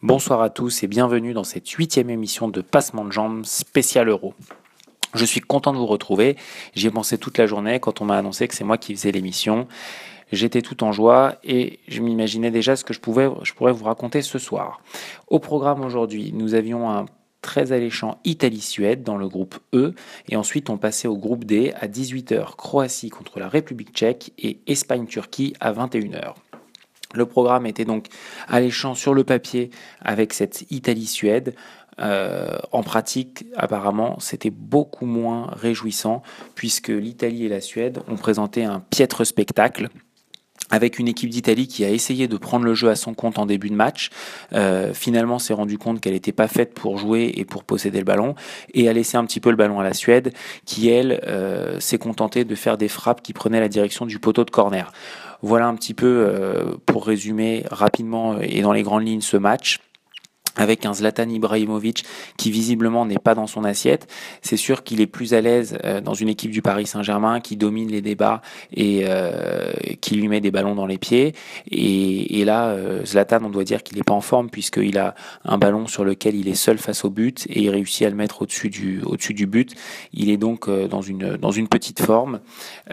Bonsoir à tous et bienvenue dans cette huitième émission de Passement de Jambes spécial Euro. Je suis content de vous retrouver. J'y ai pensé toute la journée quand on m'a annoncé que c'est moi qui faisais l'émission. J'étais tout en joie et je m'imaginais déjà ce que je, pouvais, je pourrais vous raconter ce soir. Au programme aujourd'hui, nous avions un très alléchant Italie-Suède dans le groupe E et ensuite on passait au groupe D à 18h Croatie contre la République tchèque et Espagne-Turquie à 21h. Le programme était donc alléchant sur le papier avec cette Italie-Suède. Euh, en pratique, apparemment, c'était beaucoup moins réjouissant puisque l'Italie et la Suède ont présenté un piètre spectacle avec une équipe d'Italie qui a essayé de prendre le jeu à son compte en début de match. Euh, finalement, s'est rendu compte qu'elle n'était pas faite pour jouer et pour posséder le ballon et a laissé un petit peu le ballon à la Suède qui, elle, euh, s'est contentée de faire des frappes qui prenaient la direction du poteau de corner. Voilà un petit peu euh, pour résumer rapidement et dans les grandes lignes ce match avec un Zlatan Ibrahimovic qui visiblement n'est pas dans son assiette. C'est sûr qu'il est plus à l'aise euh, dans une équipe du Paris Saint-Germain qui domine les débats et euh, qui lui met des ballons dans les pieds. Et, là, Zlatan, on doit dire qu'il n'est pas en forme puisqu'il a un ballon sur lequel il est seul face au but et il réussit à le mettre au-dessus du, but. Il est donc dans une, dans une petite forme.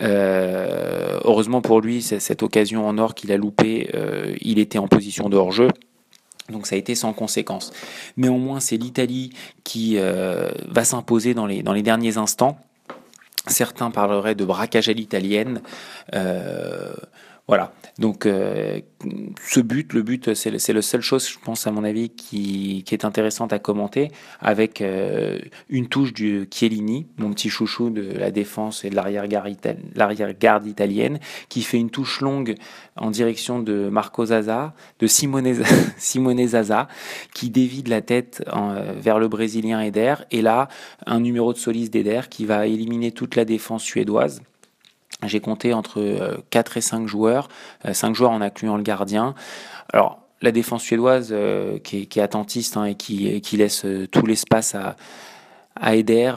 heureusement pour lui, cette occasion en or qu'il a loupé, il était en position de hors-jeu. Donc ça a été sans conséquence. Néanmoins, c'est l'Italie qui euh, va s'imposer dans les, derniers instants. Certains parleraient de braquage à l'italienne. Euh, voilà. Donc, euh, ce but, le but, c'est la seule chose, je pense, à mon avis, qui, est intéressante à commenter, avec euh, une touche du Chiellini, mon petit chouchou de la défense et de l'arrière-garde italienne, qui fait une touche longue en direction de Marco Zaza, de Simone, Simone Zaza, qui dévie de la tête euh, vers le Brésilien Eder, et là, un numéro de soliste d'Eder qui va éliminer toute la défense suédoise. J'ai compté entre 4 euh, et 5 joueurs, 5 euh, joueurs en incluant le gardien. Alors, la défense suédoise euh, qui, est, attentiste hein, et qui, laisse tout l'espace à, Eder,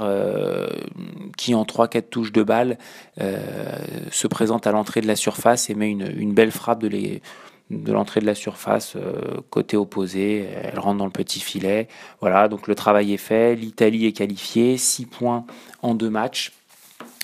qui en 3-4 touches de balle se présente à l'entrée de la surface et met une, belle frappe de l'entrée de la surface côté opposé, elle rentre dans le petit filet. Voilà, donc le travail est fait, l'Italie est qualifiée, 6 points en deux matchs.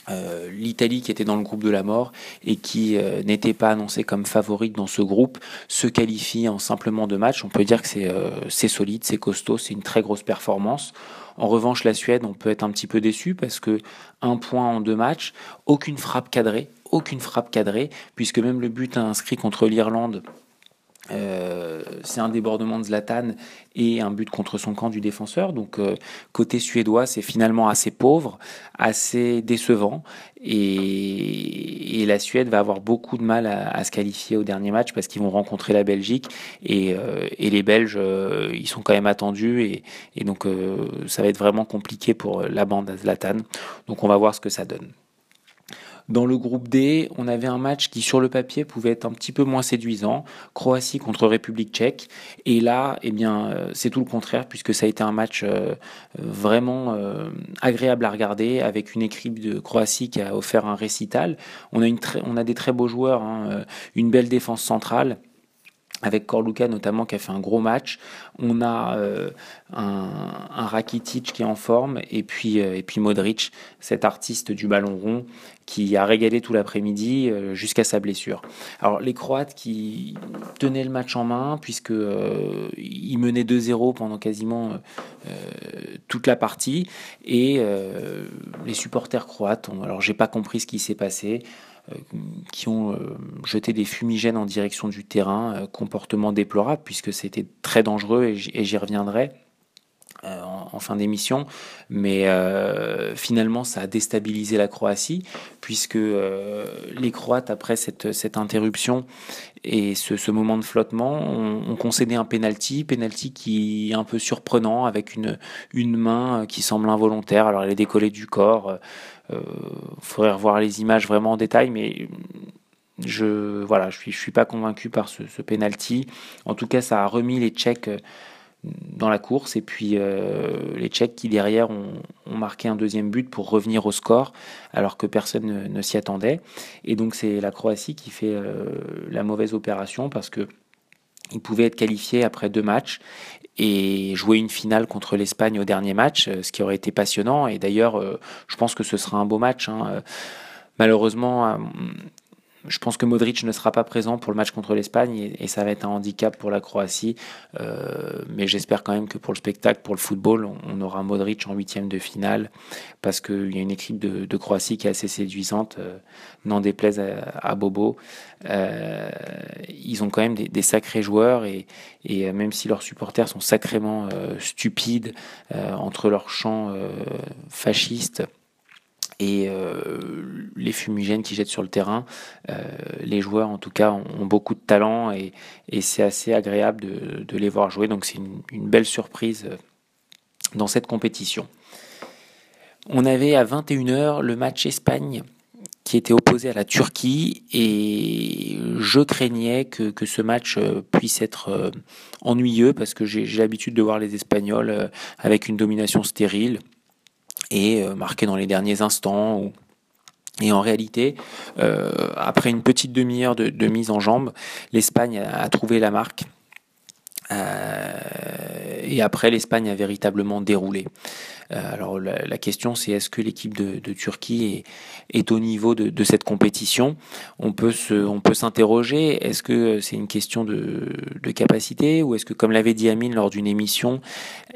Euh, L'Italie qui était dans le groupe de la mort et qui euh, n'était pas annoncée comme favorite dans ce groupe se qualifie en simplement deux matchs. On peut dire que c'est euh, solide, c'est costaud, c'est une très grosse performance. En revanche, la Suède, on peut être un petit peu déçu parce que un point en deux matchs, aucune frappe cadrée, aucune frappe cadrée, puisque même le but inscrit contre l'Irlande euh, c'est un débordement de Zlatan et un but contre son camp du défenseur. Donc euh, côté suédois, c'est finalement assez pauvre, assez décevant. Et, la Suède va avoir beaucoup de mal à, se qualifier au dernier match parce qu'ils vont rencontrer la Belgique. Et, euh, les Belges, ils sont quand même attendus. Et, et donc ça va être vraiment compliqué pour la bande à Zlatan. Donc on va voir ce que ça donne. Dans le groupe D, on avait un match qui, sur le papier, pouvait être un petit peu moins séduisant. Croatie contre République tchèque. Et là, eh bien, euh, c'est tout le contraire, puisque ça a été un match euh, vraiment euh, agréable à regarder, avec une équipe de Croatie qui a offert un récital. On a, une on a des très beaux joueurs, hein, une belle défense centrale avec Korluka notamment qui a fait un gros match. On a euh, un, un, Rakitic qui est en forme et puis, euh, et puis Modric, cet artiste du ballon rond qui a régalé tout l'après-midi euh, jusqu'à sa blessure. Alors les Croates qui tenaient le match en main puisque ils menaient 2-0 pendant quasiment toute la partie et les supporters croates ont, alors j'ai pas compris ce qui s'est passé. Euh, qui ont euh, jeté des fumigènes en direction du terrain, euh, comportement déplorable puisque c'était très dangereux et j'y reviendrai. En, fin d'émission, mais finalement ça a déstabilisé la Croatie puisque les Croates après cette, cette interruption et ce, ce, moment de flottement ont, concédé un penalty, penalty qui est un peu surprenant avec une, une main qui semble involontaire. Alors elle est décollée du corps. Il euh, faudrait revoir les images vraiment en détail, mais je voilà, je suis, je suis pas convaincu par ce, ce penalty. En tout cas, ça a remis les Tchèques euh, dans la course et puis euh, les Tchèques qui derrière ont, marqué un deuxième but pour revenir au score alors que personne ne, s'y attendait et donc c'est la Croatie qui fait la mauvaise opération parce que ils pouvaient être qualifiés après deux matchs et jouer une finale contre l'Espagne au dernier match, ce qui aurait été passionnant. Et d'ailleurs, je pense que ce sera un beau match. Hein. Malheureusement, je pense que Modric ne sera pas présent pour le match contre l'Espagne et, ça va être un handicap pour la Croatie. Euh, mais j'espère quand même que pour le spectacle, pour le football, on, aura Modric en huitième de finale parce qu'il y a une équipe de, Croatie qui est assez séduisante, euh, n'en déplaise à, Bobo. Euh, ils ont quand même des, sacrés joueurs et, et, même si leurs supporters sont sacrément stupides entre leurs chants fascistes et euh, les fumigènes qui jettent sur le terrain. Euh, les joueurs, en tout cas, ont, beaucoup de talent et, c'est assez agréable de, les voir jouer. Donc c'est une, belle surprise euh, dans cette compétition. On avait à 21h le match Espagne qui était opposé à la Turquie et je craignais que, que ce match puisse être ennuyeux parce que j'ai l'habitude de voir les Espagnols avec une domination stérile et euh, marqué dans les derniers instants. Et en réalité, euh, après une petite demi-heure de, mise en jambe, l'Espagne a, trouvé la marque. Euh, et après, l'Espagne a véritablement déroulé. Euh, alors la, question c'est est-ce que l'équipe de, Turquie est, au niveau de, cette compétition? On peut on peut s'interroger. Est-ce que c'est une question de, capacité ou est-ce que comme l'avait dit Amine lors d'une émission,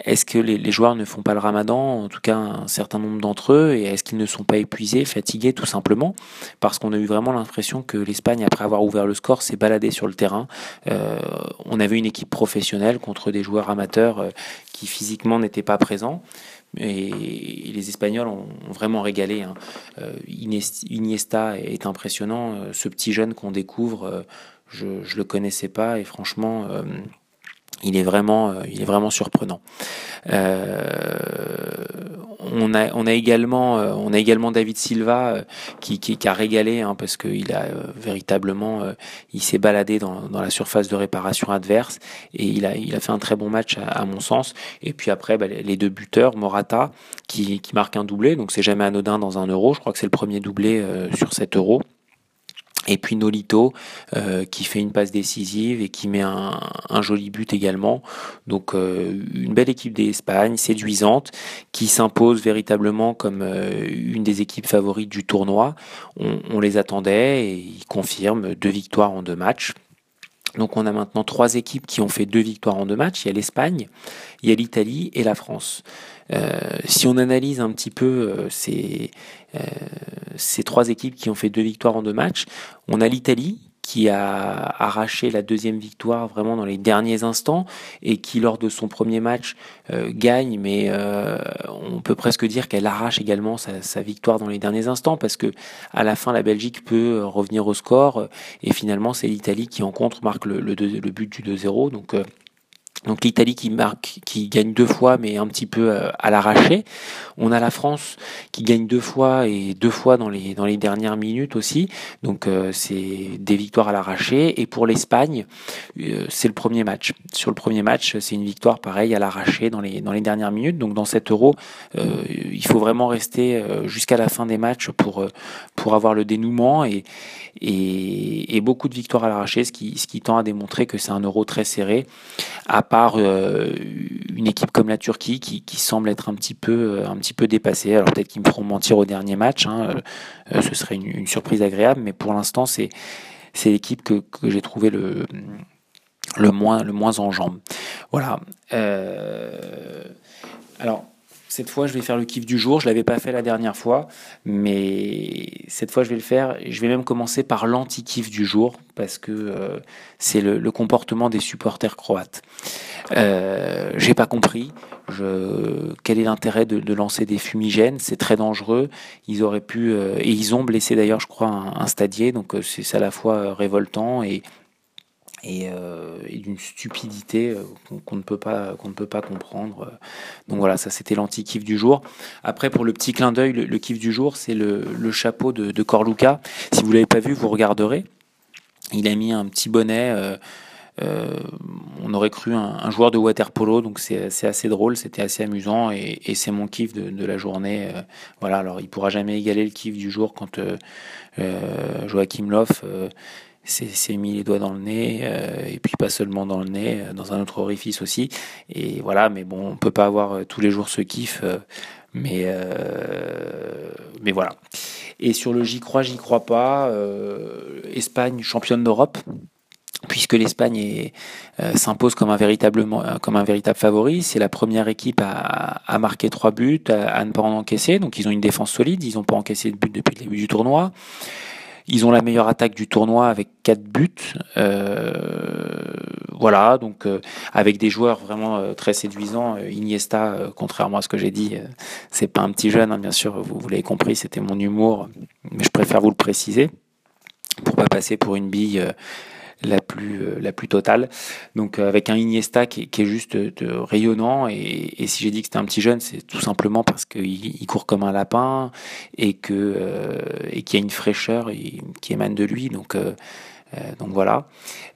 est-ce que les, joueurs ne font pas le Ramadan En tout cas un certain nombre d'entre eux et est-ce qu'ils ne sont pas épuisés, fatigués tout simplement? Parce qu'on a eu vraiment l'impression que l'Espagne après avoir ouvert le score s'est baladée sur le terrain. Euh, on avait une équipe professionnelle contre des joueurs amateurs euh, qui physiquement n'étaient pas présents. Et, les Espagnols ont, vraiment régalé. Hein. Euh, Iniesta est impressionnant. Euh, ce petit jeune qu'on découvre, euh, je ne le connaissais pas et franchement, il est vraiment, il est vraiment surprenant. on a, on a également, on a également David Silva qui, qui, a régalé hein, parce qu'il a véritablement, il s'est baladé dans, dans, la surface de réparation adverse et il a, il a fait un très bon match à, mon sens. Et puis après, bah, les deux buteurs, Morata qui, qui marque un doublé, donc c'est jamais anodin dans un euro. Je crois que c'est le premier doublé sur cet euro. Et puis Nolito euh, qui fait une passe décisive et qui met un, joli but également. Donc euh, une belle équipe d'Espagne, séduisante, qui s'impose véritablement comme euh, une des équipes favorites du tournoi. On, les attendait et ils confirment deux victoires en deux matchs. Donc on a maintenant trois équipes qui ont fait deux victoires en deux matchs. Il y a l'Espagne, il y a l'Italie et la France. Si on analyse un petit peu ces, ces trois équipes qui ont fait deux victoires en deux matchs, on a l'Italie qui a arraché la deuxième victoire vraiment dans les derniers instants et qui lors de son premier match gagne, mais on peut presque dire qu'elle arrache également sa, victoire dans les derniers instants parce que à la fin la Belgique peut revenir au score. Et finalement c'est l'Italie qui en contre marque le but du 2-0 donc donc l'Italie qui marque, qui gagne deux fois, mais un petit peu euh, à l'arraché. On a la France qui gagne deux fois et deux fois dans les dans les dernières minutes aussi. Donc euh, c'est des victoires à l'arraché. Et pour l'Espagne, euh, c'est le premier match. Sur le premier match, c'est une victoire pareille à l'arraché dans les dans les dernières minutes. Donc dans cet Euro, il faut vraiment rester jusqu'à la fin des matchs pour pour avoir le dénouement et et, et beaucoup de victoires à l'arraché, ce qui ce qui tend à démontrer que c'est un Euro très serré. Part euh, une équipe comme la Turquie qui, semble être un petit peu, euh, un petit peu dépassée. Alors peut-être qu'ils me feront mentir au dernier match, hein, euh, ce serait une, surprise agréable, mais pour l'instant c'est c'est l'équipe que, j'ai trouvé le, le, moins, le moins en jambes. Voilà. alors, cette fois, je vais faire le kiff du jour. Je l'avais pas fait la dernière fois, mais cette fois, je vais le faire. Je vais même commencer par l'anti-kiff du jour parce que euh, c'est le, comportement des supporters croates. Euh, J'ai pas compris. Quel est l'intérêt de, lancer des fumigènes? C'est très dangereux. Ils auraient pu euh, et ils ont blessé d'ailleurs, je crois, un, un stadier. Donc euh, c'est à la fois révoltant et euh, et, d'une stupidité euh, qu'on ne peut pas qu'on ne peut pas comprendre. Donc voilà, ça c'était l'anti-kiff du jour. Après pour le petit clin d'œil, le, kiff du jour, c'est le, chapeau de, de Corluca. Si vous l'avez pas vu, vous regarderez. Il a mis un petit bonnet. Euh, on aurait cru un, joueur de water polo, donc c'est assez drôle, c'était assez amusant et, c'est mon kiff de, la journée. voilà, alors il pourra jamais égaler le kiff du jour quand Joachim Loff s'est mis les doigts dans le nez, et puis pas seulement dans le nez, dans un autre orifice aussi. Et voilà, mais bon, on peut pas avoir tous les jours ce kiff, mais, mais voilà. Et sur le j'y crois, j'y crois pas, Espagne championne d'Europe puisque l'Espagne euh, s'impose comme un euh, comme un véritable favori. C'est la première équipe à, à marquer trois buts, à, ne pas en encaisser. Donc ils ont une défense solide. Ils n'ont pas encaissé de but depuis le début du tournoi. Ils ont la meilleure attaque du tournoi avec quatre buts. Euh, voilà, donc euh, avec des joueurs vraiment très séduisants. Iniesta, contrairement à ce que j'ai dit, c'est pas un petit jeune, hein, bien sûr. Vous, vous l'avez compris, c'était mon humour, mais je préfère vous le préciser pour pas passer pour une bille la plus, euh, la plus totale. Donc euh, avec un Iniesta qui, est juste de, rayonnant et, si j'ai dit que c'était un petit jeune, c'est tout simplement parce qu'il il court comme un lapin et euh, et qu'il y a une fraîcheur qui émane de lui. Donc donc voilà,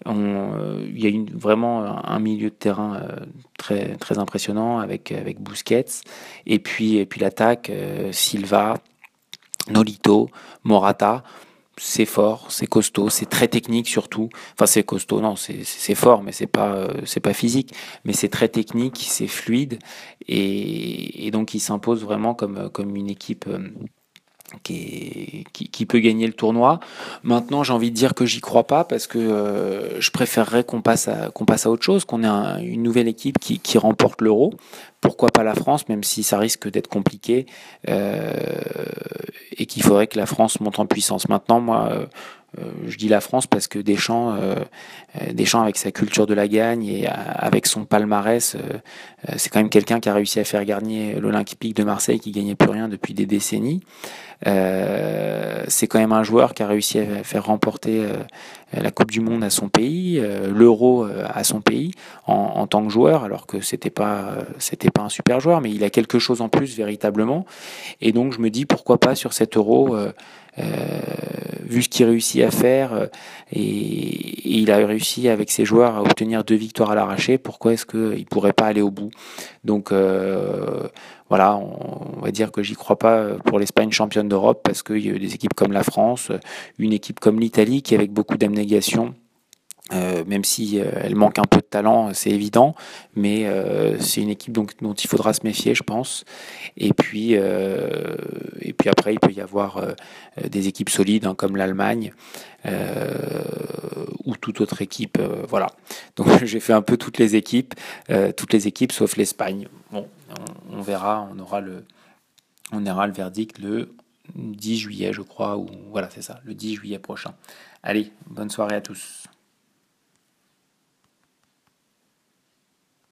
il y a une, vraiment un milieu de terrain très, très impressionnant avec, avec Busquets. Et puis, et puis l'attaque, Silva, Nolito, Morata c'est fort, c'est costaud, c'est très technique surtout. Enfin, c'est costaud, non, c'est fort, mais c'est pas, euh, c'est pas physique, mais c'est très technique, c'est fluide, et, et, donc il s'impose vraiment comme, comme une équipe euh, qui, peut gagner le tournoi. Maintenant, j'ai envie de dire que j'y crois pas parce que euh, je préférerais qu'on passe à qu'on passe à autre chose, qu'on ait une nouvelle équipe qui, remporte l'Euro. Pourquoi pas la France, même si ça risque d'être compliqué euh, et qu'il faudrait que la France monte en puissance. Maintenant, moi, je dis la France parce que Deschamps, euh, euh, Deschamps avec sa culture de la gagne et avec son palmarès, c'est quand même quelqu'un qui a réussi à faire gagner l'Olympique de Marseille qui gagnait plus rien depuis des décennies. c'est quand même un joueur qui a réussi à faire remporter la Coupe du Monde à son pays, l'Euro à son pays en, tant que joueur, alors que c'était pas pas un super joueur, mais il a quelque chose en plus véritablement. Et donc je me dis pourquoi pas sur cet Euro euh, vu ce qu'il réussit à faire, euh, et, il a réussi avec ses joueurs à obtenir deux victoires à l'arraché, pourquoi est-ce qu'il pourrait pas aller au bout? Donc euh, voilà, on, va dire que j'y crois pas pour l'Espagne championne d'Europe, parce qu'il y a des équipes comme la France, une équipe comme l'Italie qui avec beaucoup d'abnégation euh, même si euh, elle manque un peu de talent, c'est évident, mais euh, c'est une équipe dont il faudra se méfier, je pense. Et puis, et puis après, il peut y avoir des équipes solides hein, comme l'Allemagne ou toute autre équipe. voilà. Donc j'ai fait un peu toutes les équipes, toutes les équipes sauf l'Espagne. Bon, on, on, verra, on aura le, on aura le verdict le 10 juillet, je crois, ou voilà, c'est ça, le 10 juillet prochain. Allez, bonne soirée à tous.